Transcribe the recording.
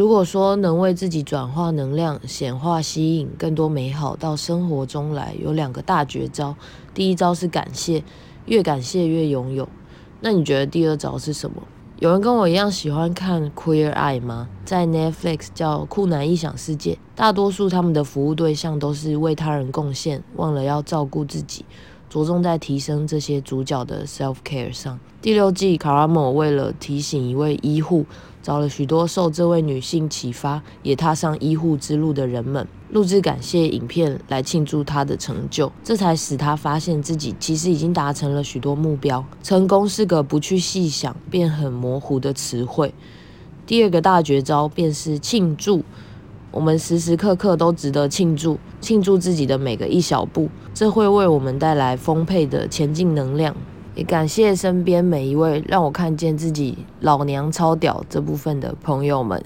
如果说能为自己转化能量、显化、吸引更多美好到生活中来，有两个大绝招。第一招是感谢，越感谢越拥有。那你觉得第二招是什么？有人跟我一样喜欢看 Queer Eye 吗？在 Netflix 叫《酷男异想世界》，大多数他们的服务对象都是为他人贡献，忘了要照顾自己。着重在提升这些主角的 self care 上。第六季，卡拉姆为了提醒一位医护，找了许多受这位女性启发，也踏上医护之路的人们，录制感谢影片来庆祝她的成就。这才使她发现自己其实已经达成了许多目标。成功是个不去细想便很模糊的词汇。第二个大绝招便是庆祝。我们时时刻刻都值得庆祝，庆祝自己的每个一小步，这会为我们带来丰沛的前进能量。也感谢身边每一位让我看见自己老娘超屌这部分的朋友们。